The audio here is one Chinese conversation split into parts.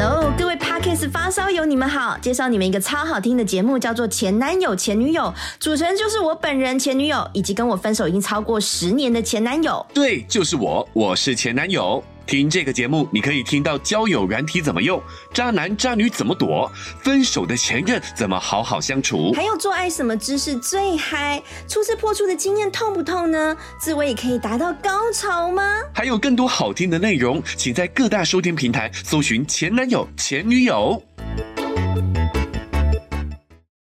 Hello，各位 parkas 发烧友，你们好！介绍你们一个超好听的节目，叫做《前男友前女友》，主持人就是我本人前女友，以及跟我分手已经超过十年的前男友。对，就是我，我是前男友。听这个节目，你可以听到交友软体怎么用，渣男渣女怎么躲，分手的前任怎么好好相处，还有做爱什么姿势最嗨，初次破处的经验痛不痛呢？自慰也可以达到高潮吗？还有更多好听的内容，请在各大收听平台搜寻前男友前女友。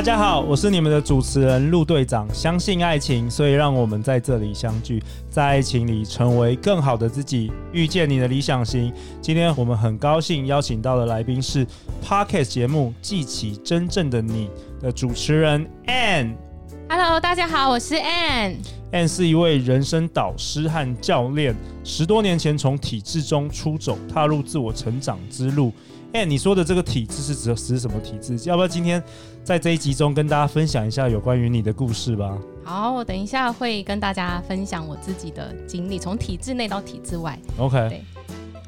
大家好，我是你们的主持人陆队长。相信爱情，所以让我们在这里相聚，在爱情里成为更好的自己，遇见你的理想型。今天我们很高兴邀请到的来宾是 Podcast 节目《记起真正的你》的主持人 Ann。Hello，大家好，我是 Ann。Ann 是一位人生导师和教练，十多年前从体制中出走，踏入自我成长之路。Ann，，你说的这个体制是指指什么体制？要不要今天在这一集中跟大家分享一下有关于你的故事吧？好，我等一下会跟大家分享我自己的经历，从体制内到体制外。OK，对。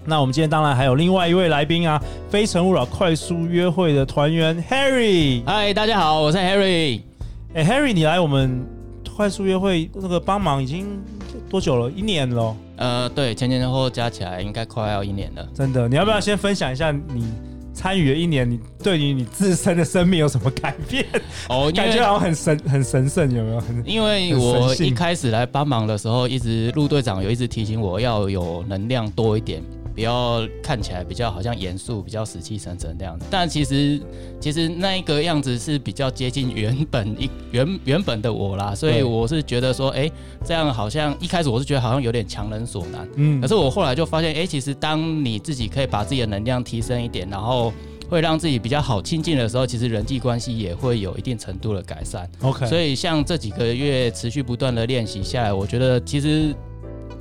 那我们今天当然还有另外一位来宾啊，非诚勿扰快速约会的团员 Harry。嗨，大家好，我是 Harry。哎，Harry，你来我们快速约会那个帮忙已经多久了？一年了。呃，对，前前后后加起来应该快要一年了。真的，你要不要先分享一下你参与了一年，你对于你自身的生命有什么改变？哦，感觉好像很神，很神圣，有没有？很因为我一开始来帮忙的时候，一直陆队长有一直提醒我要有能量多一点。不要看起来比较好像严肃、比较死气沉沉那样子，但其实其实那一个样子是比较接近原本一原原本的我啦，所以我是觉得说，哎、欸，这样好像一开始我是觉得好像有点强人所难，嗯，可是我后来就发现，哎、欸，其实当你自己可以把自己的能量提升一点，然后会让自己比较好亲近的时候，其实人际关系也会有一定程度的改善。OK，所以像这几个月持续不断的练习下来，我觉得其实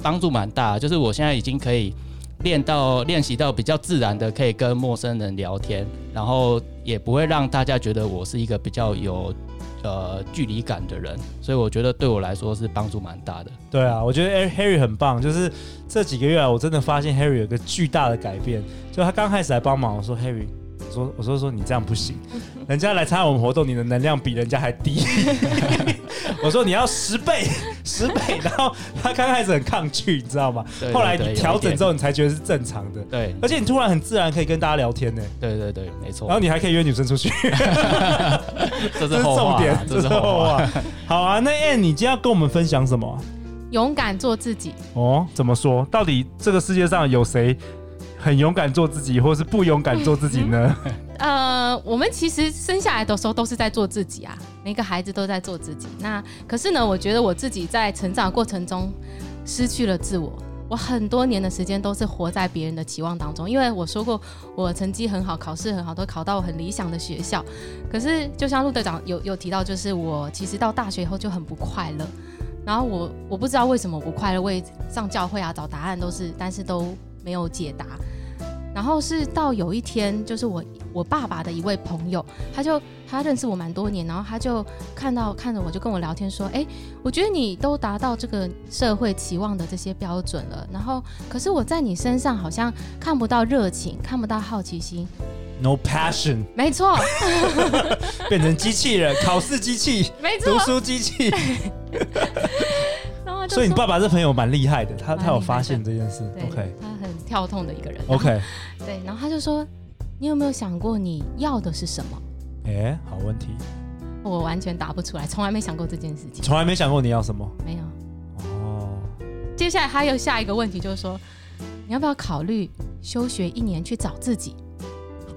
帮助蛮大，就是我现在已经可以。练到练习到比较自然的，可以跟陌生人聊天，然后也不会让大家觉得我是一个比较有呃距离感的人，所以我觉得对我来说是帮助蛮大的。对啊，我觉得 Harry 很棒，就是这几个月来，我真的发现 Harry 有个巨大的改变。就他刚开始来帮忙，我说 Harry。我说：“我说说你这样不行，人家来参加我们活动，你的能量比人家还低。我说你要十倍，十倍。然后他刚开始很抗拒，你知道吗？对对对，后来你调整之后，你才觉得是正常的。对，而且你突然很自然可以跟大家聊天呢。对对对，没错。然后你还可以约女生出去 这是重点，这是后话。好啊，那 Ann，你今天要跟我们分享什么？勇敢做自己。哦，怎么说？到底这个世界上有谁？”很勇敢做自己，或是不勇敢做自己呢？呃，我们其实生下来的时候都是在做自己啊，每个孩子都在做自己。那可是呢，我觉得我自己在成长过程中失去了自我。我很多年的时间都是活在别人的期望当中，因为我说过我成绩很好，考试很好，都考到很理想的学校。可是就像陆队长有有提到，就是我其实到大学以后就很不快乐。然后我我不知道为什么不快乐，为上教会啊找答案都是，但是都没有解答。然后是到有一天，就是我我爸爸的一位朋友，他就他认识我蛮多年，然后他就看到看着我就跟我聊天说，哎，我觉得你都达到这个社会期望的这些标准了，然后可是我在你身上好像看不到热情，看不到好奇心，no passion，没错，变成机器人，考试机器，没错，读书机器。所以你爸爸这朋友蛮厉害的，他他有发现这件事。OK，跳痛的一个人。OK，对，然后他就说：“你有没有想过你要的是什么？”哎，好问题。我完全答不出来，从来没想过这件事情。从来没想过你要什么？没有。哦。接下来还有下一个问题，就是说：“你要不要考虑休学一年去找自己？”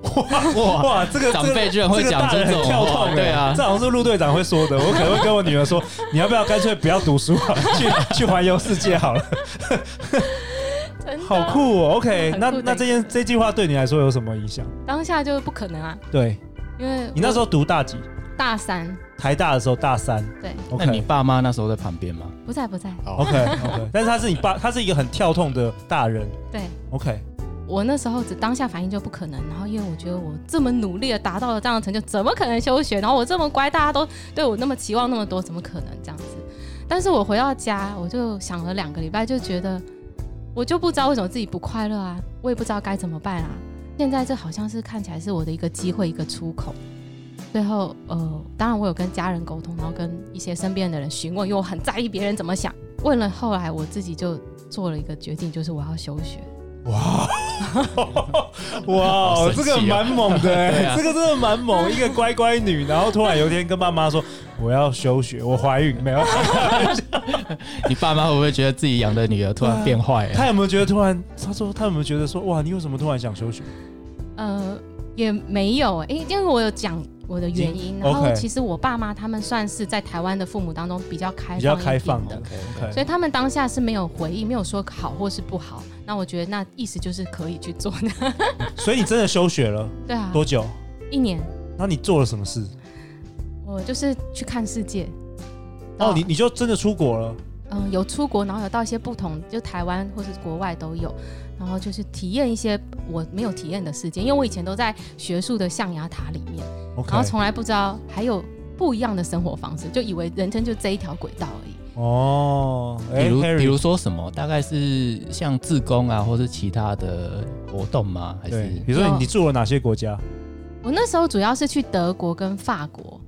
哇哇！这个长辈居然会讲这种跳痛，对啊，这好像是陆队长会说的。我可能会跟我女儿说：“你要不要干脆不要读书啊，去去环游世界好了。”好酷哦！OK，那那这件这句话对你来说有什么影响？当下就不可能啊。对，因为你那时候读大几？大三，台大的时候大三。对那你爸妈那时候在旁边吗？不在不在。好 OK OK，但是他是你爸，他是一个很跳痛的大人。对 OK，我那时候只当下反应就不可能，然后因为我觉得我这么努力的达到了这样的成就，怎么可能休学？然后我这么乖，大家都对我那么期望那么多，怎么可能这样子？但是我回到家，我就想了两个礼拜，就觉得我就不知道为什么自己不快乐啊，我也不知道该怎么办啊。现在这好像是看起来是我的一个机会，一个出口。最后，呃，当然我有跟家人沟通，然后跟一些身边的人询问，因为我很在意别人怎么想。问了后来，我自己就做了一个决定，就是我要休学。哇 哇，这个蛮猛的、欸，啊、这个真的蛮猛，一个乖乖女，然后突然有一天跟爸妈说我要休学，我怀孕没有？你爸妈会不会觉得自己养的女儿突然变坏了？他有没有觉得突然？他说他有没有觉得说哇，你为什么突然想休学？呃，也没有哎、欸，因为我有讲我的原因，然后其实我爸妈他们算是在台湾的父母当中比较开放、比较开放的，okay, okay. 所以他们当下是没有回应，没有说好或是不好。那我觉得那意思就是可以去做的。所以你真的休学了？对啊。多久？一年。那你做了什么事？我就是去看世界。哦，你你就真的出国了？嗯，有出国，然后有到一些不同，就台湾或是国外都有，然后就是体验一些我没有体验的世界，因为我以前都在学术的象牙塔里面，Okay. 然后从来不知道还有不一样的生活方式，就以为人生就这一条轨道而已。哦，比如比如说什么，大概是像自工啊，或是其他的活动吗？还是比如说你，你住了哪些国家？我那时候主要是去德国跟法国，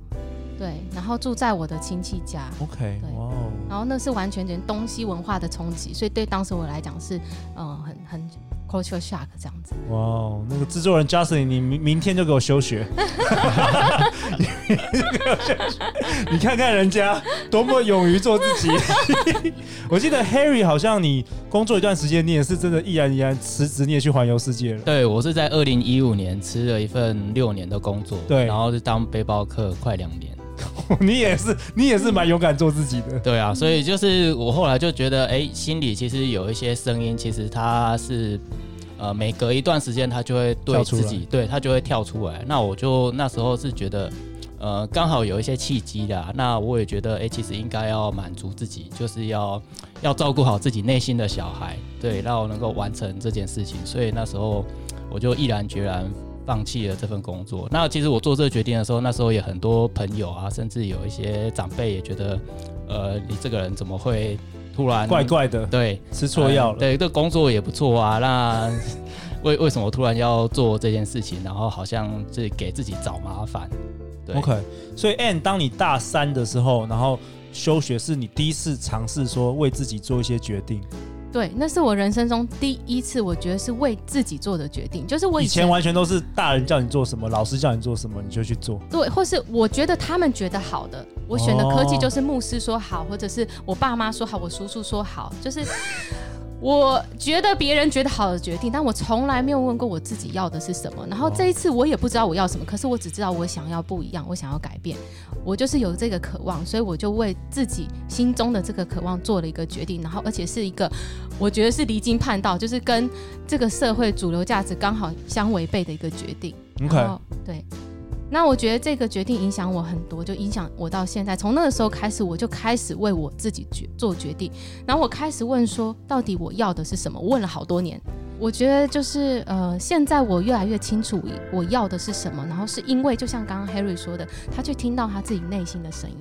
对，然后住在我的亲戚家。OK，对，哇哦，然后那是完全全东西文化的冲击，所以对当时我来讲是，嗯，很很。Culture shock 这样子，哇哦，那个制作人 Justin，你明明天就给我休学，你看看人家多么勇于做自己。我记得 Harry 好像你工作一段时间，你也是真的毅然毅然辞职，你也去环游世界了。对，我是在二零一五年辞了一份六年的工作，对，然后就当背包客快两年。你也是，你也是蛮勇敢做自己的。对啊，所以就是我后来就觉得，哎，心里其实有一些声音，其实它是，呃，每隔一段时间它就会对自己，对它就会跳出来。那我就那时候是觉得，呃，刚好有一些契机的。那我也觉得，哎，其实应该要满足自己，就是要要照顾好自己内心的小孩，对，让我能够完成这件事情。所以那时候我就毅然决然。放弃了这份工作。那其实我做这个决定的时候，那时候也很多朋友啊，甚至有一些长辈也觉得，呃，你这个人怎么会突然怪怪的？对，吃错药了。呃、对，这个工作也不错啊。那 为为什么突然要做这件事情？然后好像是给自己找麻烦。对，OK。所以，Ann，当你大三的时候，然后休学，是你第一次尝试说为自己做一些决定。对，那是我人生中第一次，我觉得是为自己做的决定。就是我以前，完全都是大人叫你做什么，老师叫你做什么，你就去做。对，或是我觉得他们觉得好的，我选的科技就是牧师说好，或者是我爸妈说好，我叔叔说好，就是。我觉得别人觉得好的决定，但我从来没有问过我自己要的是什么。然后这一次我也不知道我要什么，可是我只知道我想要不一样，我想要改变，我就是有这个渴望，所以我就为自己心中的这个渴望做了一个决定。然后而且是一个我觉得是离经叛道，就是跟这个社会主流价值刚好相违背的一个决定。OK，对。那我觉得这个决定影响我很多，就影响我到现在。从那个时候开始，我就开始为我自己决做决定。然后我开始问说，到底我要的是什么？问了好多年。我觉得就是呃，现在我越来越清楚我要的是什么。然后是因为，就像刚刚 Harry 说的，他去听到他自己内心的声音。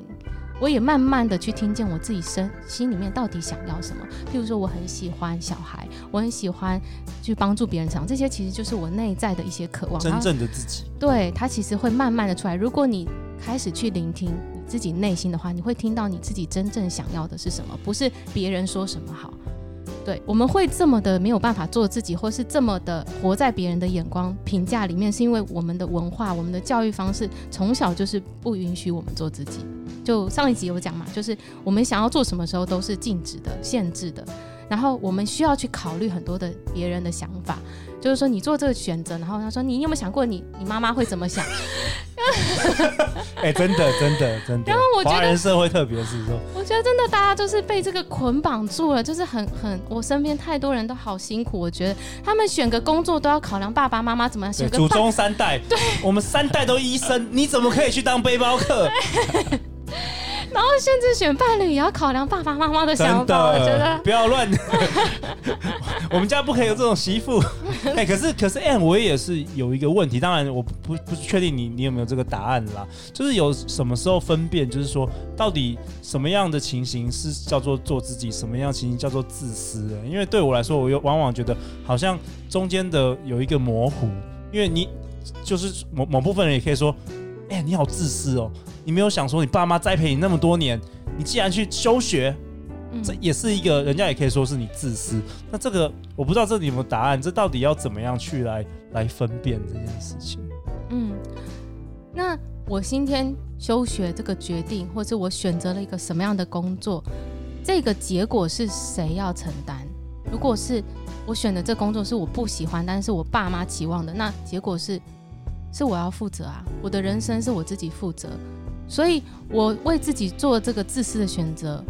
我也慢慢的去听见我自己身心里面到底想要什么。譬如说，我很喜欢小孩，我很喜欢去帮助别人成长，这些其实就是我内在的一些渴望。真正的自己。对，他其实会慢慢的出来。如果你开始去聆听你自己内心的话，你会听到你自己真正想要的是什么，不是别人说什么好。对，我们会这么的没有办法做自己，或是这么的活在别人的眼光评价里面，是因为我们的文化、我们的教育方式从小就是不允许我们做自己。就上一集有讲嘛，就是我们想要做什么时候都是禁止的、限制的，然后我们需要去考虑很多的别人的想法，就是说你做这个选择，然后他说你有没有想过你你妈妈会怎么想？哎、欸，真的，真的，真的。然后我觉得华人社会特别是说，我觉得真的大家就是被这个捆绑住了，就是很很，我身边太多人都好辛苦。我觉得他们选个工作都要考量爸爸妈妈怎么样选个祖宗三代，对，我们三代都医生，你怎么可以去当背包客？然后甚至选伴侣也要考量爸爸妈妈的想法，我觉得不要乱。我们家不可以有这种媳妇。哎、欸，可是可是，哎，我也是有一个问题。当然，我不不确定你你有没有这个答案啦。就是有什么时候分辨，就是说到底什么样的情形是叫做做自己，什么样的情形叫做自私？因为对我来说，我又往往觉得好像中间的有一个模糊。因为你就是某某部分人也可以说，哎、欸，你好自私哦。你没有想说，你爸妈栽培你那么多年，你既然去休学，嗯、这也是一个人家也可以说是你自私。那这个我不知道这里有没有答案，这到底要怎么样去来来分辨这件事情？嗯，那我今天休学这个决定，或是我选择了一个什么样的工作，这个结果是谁要承担？如果是我选的这工作是我不喜欢，但是我爸妈期望的，那结果是是我要负责啊，我的人生是我自己负责。所以，我为自己做这个自私的选择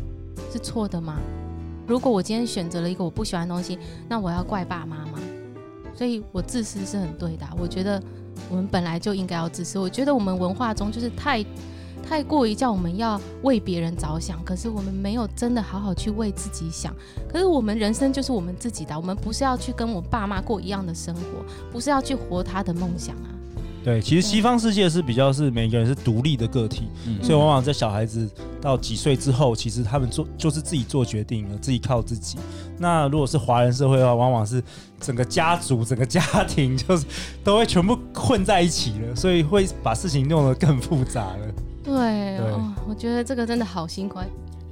是错的吗？如果我今天选择了一个我不喜欢的东西，那我要怪爸妈吗？所以我自私是很对的。我觉得我们本来就应该要自私。我觉得我们文化中就是太太过于叫我们要为别人着想，可是我们没有真的好好去为自己想。可是我们人生就是我们自己的，我们不是要去跟我爸妈过一样的生活，不是要去活他的梦想啊。对，其实西方世界是比较是每个人是独立的个体，嗯、所以往往在小孩子到几岁之后，其实他们做就是自己做决定了，自己靠自己。那如果是华人社会的话，往往是整个家族、整个家庭就是 都会全部混在一起了，所以会把事情弄得更复杂了。对，对哦，我觉得这个真的好辛苦。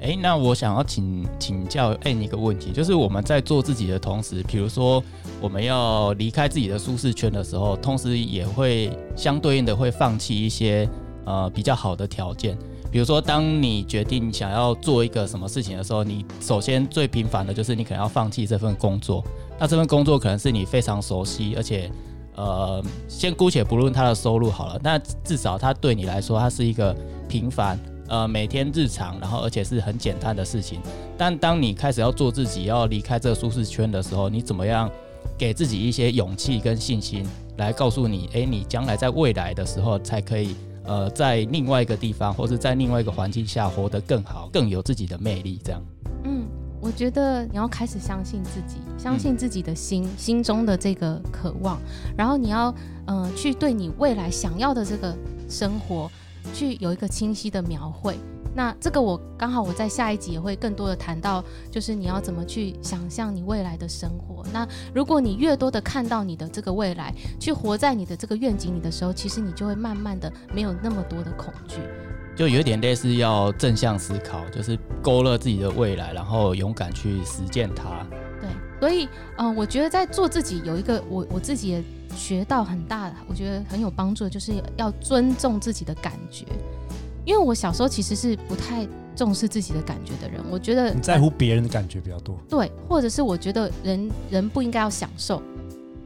哎，那我想要请请教另一个问题，就是我们在做自己的同时，比如说我们要离开自己的舒适圈的时候，同时也会相对应的会放弃一些呃比较好的条件。比如说，当你决定想要做一个什么事情的时候，你首先最频繁的就是你可能要放弃这份工作。那这份工作可能是你非常熟悉，而且呃，先姑且不论他的收入好了，那至少他对你来说，它是一个平凡。呃，每天日常，然后而且是很简单的事情。但当你开始要做自己，要离开这个舒适圈的时候，你怎么样给自己一些勇气跟信心，来告诉你，诶，你将来在未来的时候才可以，呃，在另外一个地方，或者在另外一个环境下活得更好，更有自己的魅力。这样。嗯，我觉得你要开始相信自己，相信自己的心，心中的这个渴望，然后你要，嗯、呃，去对你未来想要的这个生活。去有一个清晰的描绘，那这个我刚好我在下一集也会更多的谈到，就是你要怎么去想象你未来的生活。那如果你越多的看到你的这个未来，去活在你的这个愿景里的时候，其实你就会慢慢的没有那么多的恐惧，就有点类似要正向思考，就是勾勒自己的未来，然后勇敢去实践它。对，所以嗯、呃，我觉得在做自己有一个我我自己也。学到很大的，我觉得很有帮助的，就是要尊重自己的感觉。因为我小时候其实是不太重视自己的感觉的人，我觉得你在乎别人的感觉比较多。对，或者是我觉得人人不应该要享受，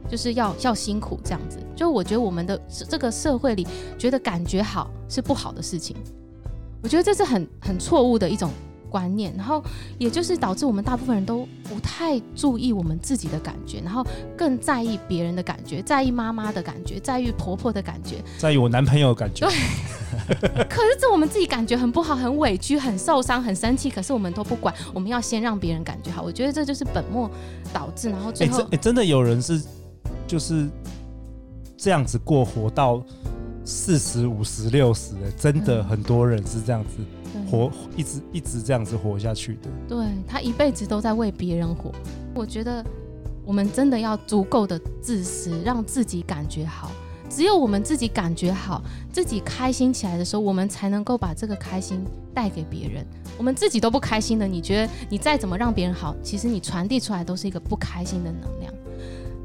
就是要要辛苦这样子。就我觉得我们的这个社会里，觉得感觉好是不好的事情。我觉得这是很很错误的一种。观念，然后也就是导致我们大部分人都不太注意我们自己的感觉，然后更在意别人的感觉，在意妈妈的感觉，在意婆婆的感觉，在意我男朋友的感觉。对，可是这我们自己感觉很不好，很委屈，很受伤，很生气，可是我们都不管，我们要先让别人感觉好。我觉得这就是本末倒置，然后最后，哎，真的有人是就是这样子过活到四十五十六十，真的很多人是这样子。活一直一直这样子活下去的，对，他一辈子都在为别人活。我觉得我们真的要足够的自私，让自己感觉好。只有我们自己感觉好，自己开心起来的时候，我们才能够把这个开心带给别人。我们自己都不开心的，你觉得你再怎么让别人好，其实你传递出来都是一个不开心的能量。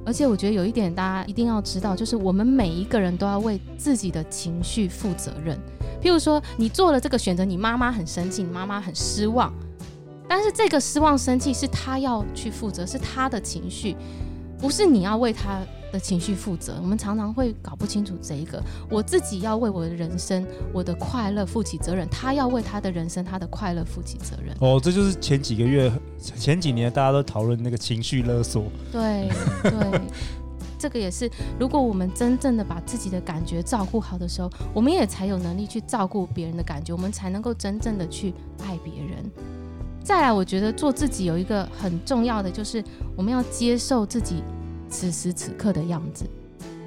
而且我觉得有一点大家一定要知道，就是我们每一个人都要为自己的情绪负责任。譬如说，你做了这个选择，你妈妈很生气，你妈妈很失望，但是这个失望、生气是她要去负责，是她的情绪，不是你要为她的情绪负责。我们常常会搞不清楚这一个，我自己要为我的人生、我的快乐负起责任，他要为他的人生、他的快乐负起责任。哦，这就是前几个月、前几年大家都讨论那个情绪勒索。对对，这个也是，如果我们真正的把自己的感觉照顾好的时候，我们也才有能力去照顾别人的感觉，我们才能够真正的去爱别人。再来，我觉得做自己有一个很重要的，就是我们要接受自己此时此刻的样子。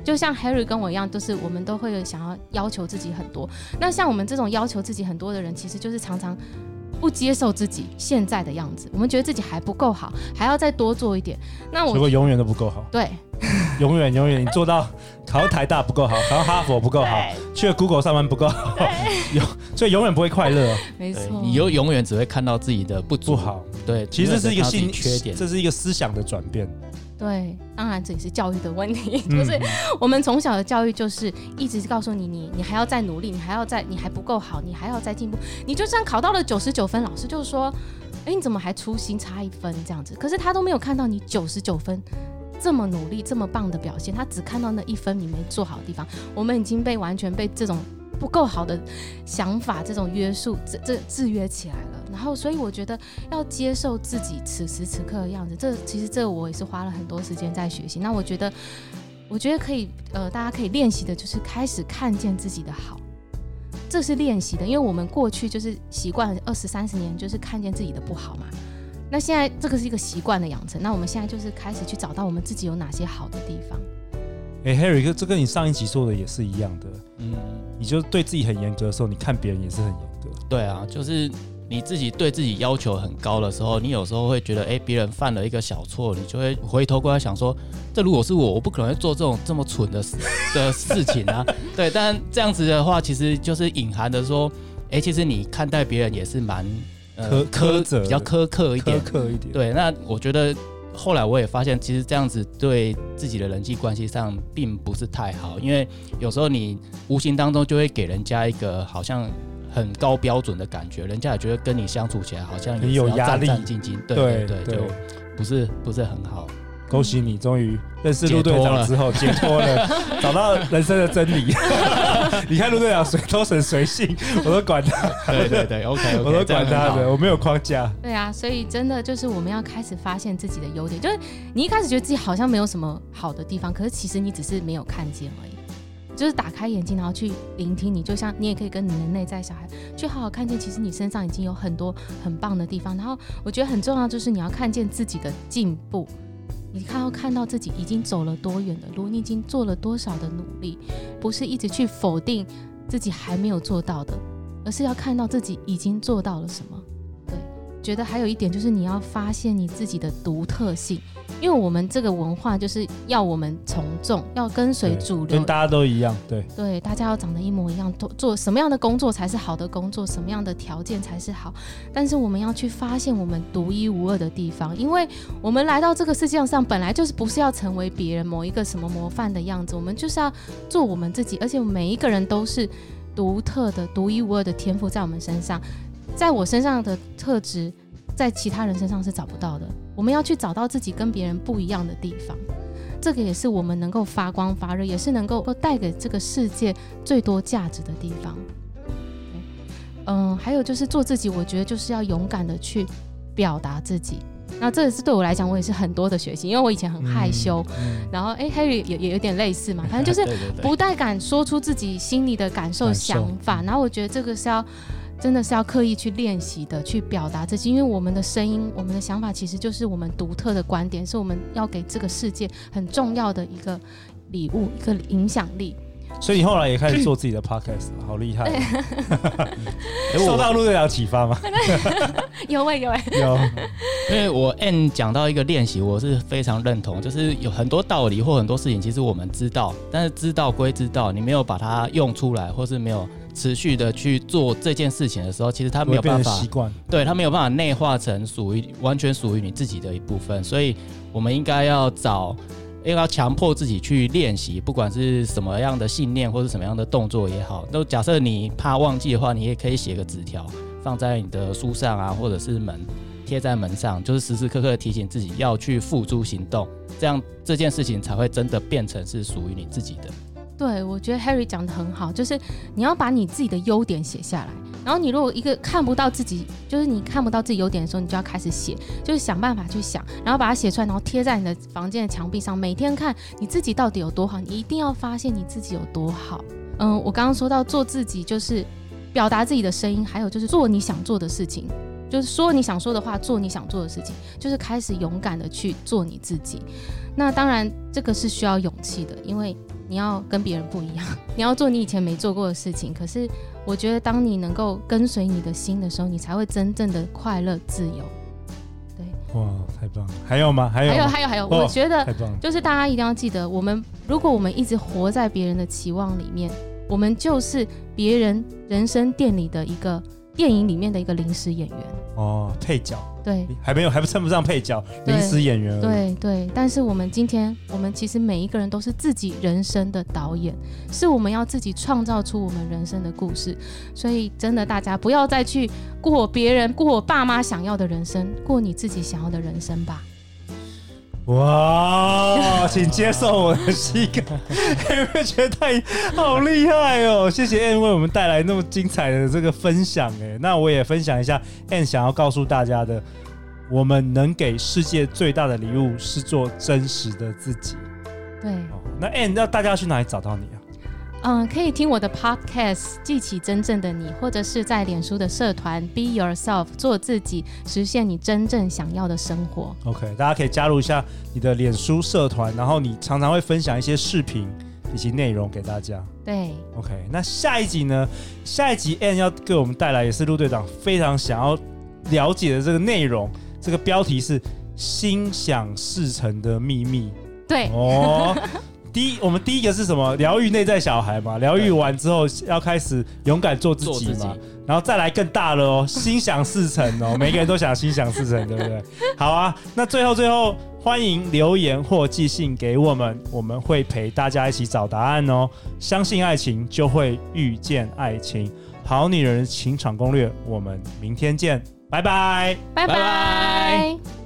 就像 Harry 跟我一样，就是我们都会想要要求自己很多。那像我们这种要求自己很多的人，其实就是常常不接受自己现在的样子。我们觉得自己还不够好，还要再多做一点。那我如果永远都不够好。对。永远永远，你做到考到台大不够好，考到哈佛不够好，去了 Google 上班不够好，永所以永远不会快乐。没错，你又永远只会看到自己的不足不好。对，其实这是一个心缺点，这是一个思想的转变。对，当然这也是教育的问题，就是我们从小的教育就是一直告诉你，你你还要再努力，你还要再，你还不够好，你还要再进步。你就算考到了九十九分，老师就说，哎，你怎么还粗心差一分这样子？可是他都没有看到你九十九分。这么努力，这么棒的表现，他只看到那一分你没做好的地方。我们已经被完全被这种不够好的想法、这种约束、这这制约起来了。然后，所以我觉得要接受自己此时此刻的样子，这其实这我也是花了很多时间在学习。那我觉得，我觉得可以，呃，大家可以练习的就是开始看见自己的好，这是练习的，因为我们过去就是习惯二十三十年，就是看见自己的不好嘛。那现在这个是一个习惯的养成，那我们现在就是开始去找到我们自己有哪些好的地方。哎、欸，Harry 哥，这跟你上一集说的也是一样的。嗯，你就对自己很严格的时候，你看别人也是很严格。对啊，就是你自己对自己要求很高的时候，你有时候会觉得，哎、欸，别人犯了一个小错，你就会回头过来想说，这如果是我，我不可能会做这种这么蠢的事 的事情啊。对，但这样子的话，其实就是隐含的说，哎、欸，其实你看待别人也是蛮。苛苛责比较苛刻一点，苛刻一点。对，那我觉得后来我也发现，其实这样子对自己的人际关系上并不是太好，因为有时候你无形当中就会给人家一个好像很高标准的感觉，人家也觉得跟你相处起来好像也有压力，战战兢兢。对对对，对，就不是不是很好。恭喜你，终于认识陆队长之后解脱了，找到人生的真理。你看陆队长随都很随性，我都管他。对对对，OK，, okay 我都管他的，我没有框架。对啊，所以真的就是我们要开始发现自己的优点，就是你一开始觉得自己好像没有什么好的地方，可是其实你只是没有看见而已。就是打开眼睛，然后去聆听你，就像你也可以跟你的内在小孩去好好看见，其实你身上已经有很多很棒的地方。然后我觉得很重要，就是你要看见自己的进步。你看要看到自己已经走了多远的路，你已经做了多少的努力，不是一直去否定自己还没有做到的，而是要看到自己已经做到了什么。对，觉得还有一点就是你要发现你自己的独特性。因为我们这个文化就是要我们从众，要跟随主流，跟大家都一样，对对，大家要长得一模一样，做做什么样的工作才是好的工作，什么样的条件才是好。但是我们要去发现我们独一无二的地方，因为我们来到这个世界上本来就是不是要成为别人某一个什么模范的样子，我们就是要做我们自己，而且每一个人都是独特的、独一无二的天赋在我们身上，在我身上的特质，在其他人身上是找不到的。我们要去找到自己跟别人不一样的地方，这个也是我们能够发光发热，也是能够带给这个世界最多价值的地方。嗯，还有就是做自己，我觉得就是要勇敢的去表达自己。那这也是对我来讲，我也是很多的学习，因为我以前很害羞，嗯嗯、然后哎，Harry 也也有点类似嘛，反正就是不太敢说出自己心里的感受、想法。然后我觉得这个是要。真的是要刻意去练习的，去表达自己，因为我们的声音、我们的想法，其实就是我们独特的观点，是我们要给这个世界很重要的一个礼物，一个影响力。所以你后来也开始做自己的 podcast，好厉害！受到陆队长启发吗？有哎有哎有，因为我 N 讲到一个练习，我是非常认同，就是有很多道理或很多事情，其实我们知道，但是知道归知道，你没有把它用出来，或是没有。持续的去做这件事情的时候，其实他没有办法习惯，对他没有办法内化成属于完全属于你自己的一部分。所以，我们应该要找，要强迫自己去练习，不管是什么样的信念或是什么样的动作也好。都假设你怕忘记的话，你也可以写个纸条放在你的书上啊，或者是门。贴在门上，就是时时刻刻提醒自己要去付诸行动，这样这件事情才会真的变成是属于你自己的。对，我觉得 Harry 讲得很好，就是你要把你自己的优点写下来。然后你如果一个看不到自己，就是你看不到自己优点的时候，你就要开始写，就是想办法去想，然后把它写出来，然后贴在你的房间的墙壁上，每天看你自己到底有多好。你一定要发现你自己有多好。嗯，我刚刚说到做自己，就是表达自己的声音，还有就是做你想做的事情，就是说你想说的话，做你想做的事情，就是开始勇敢的去做你自己。那当然，这个是需要勇气的，因为你要跟别人不一样，你要做你以前没做过的事情。可是，我觉得当你能够跟随你的心的时候，你才会真正的快乐自由。对，哇，太棒了！还有吗？还有，还有，还有，还有。我觉得，太棒，就是大家一定要记得，我们如果我们一直活在别人的期望里面，我们就是别人人生店里的一个电影里面的一个临时演员。哦，配角。对，还没有，还不称不上配角，临时演员。对对，但是我们今天，我们其实每一个人都是自己人生的导演，是我们要自己创造出我们人生的故事。所以，真的，大家不要再去过别人、过我爸妈想要的人生，过你自己想要的人生吧。哇，请接受我的膝盖，有没有觉得太好厉害哦？谢谢 Ann 为我们带来那么精彩的这个分享哎，那我也分享一下 Ann 想要告诉大家的，我们能给世界最大的礼物是做真实的自己。对，哦那 Ann 那大家要去哪里找到你啊？嗯，可以听我的 podcast，记起真正的你，或者是在脸书的社团 Be Yourself，做自己，实现你真正想要的生活。OK，大家可以加入一下你的脸书社团，然后你常常会分享一些视频以及内容给大家。对，OK，那下一集呢？下一集 Ann 要给我们带来也是陆队长非常想要了解的这个内容，这个标题是“心想事成的秘密”。对，哦。第一，我们第一个是什么？疗愈内在小孩嘛。疗愈完之后，要开始勇敢做自己嘛。然后再来更大了哦，心想事成哦。每个人都想心想事成，对不对？好啊，那最后最后，欢迎留言或寄信给我们，我们会陪大家一起找答案哦。相信爱情，就会遇见爱情。好女人情场攻略，我们明天见，拜拜，拜拜。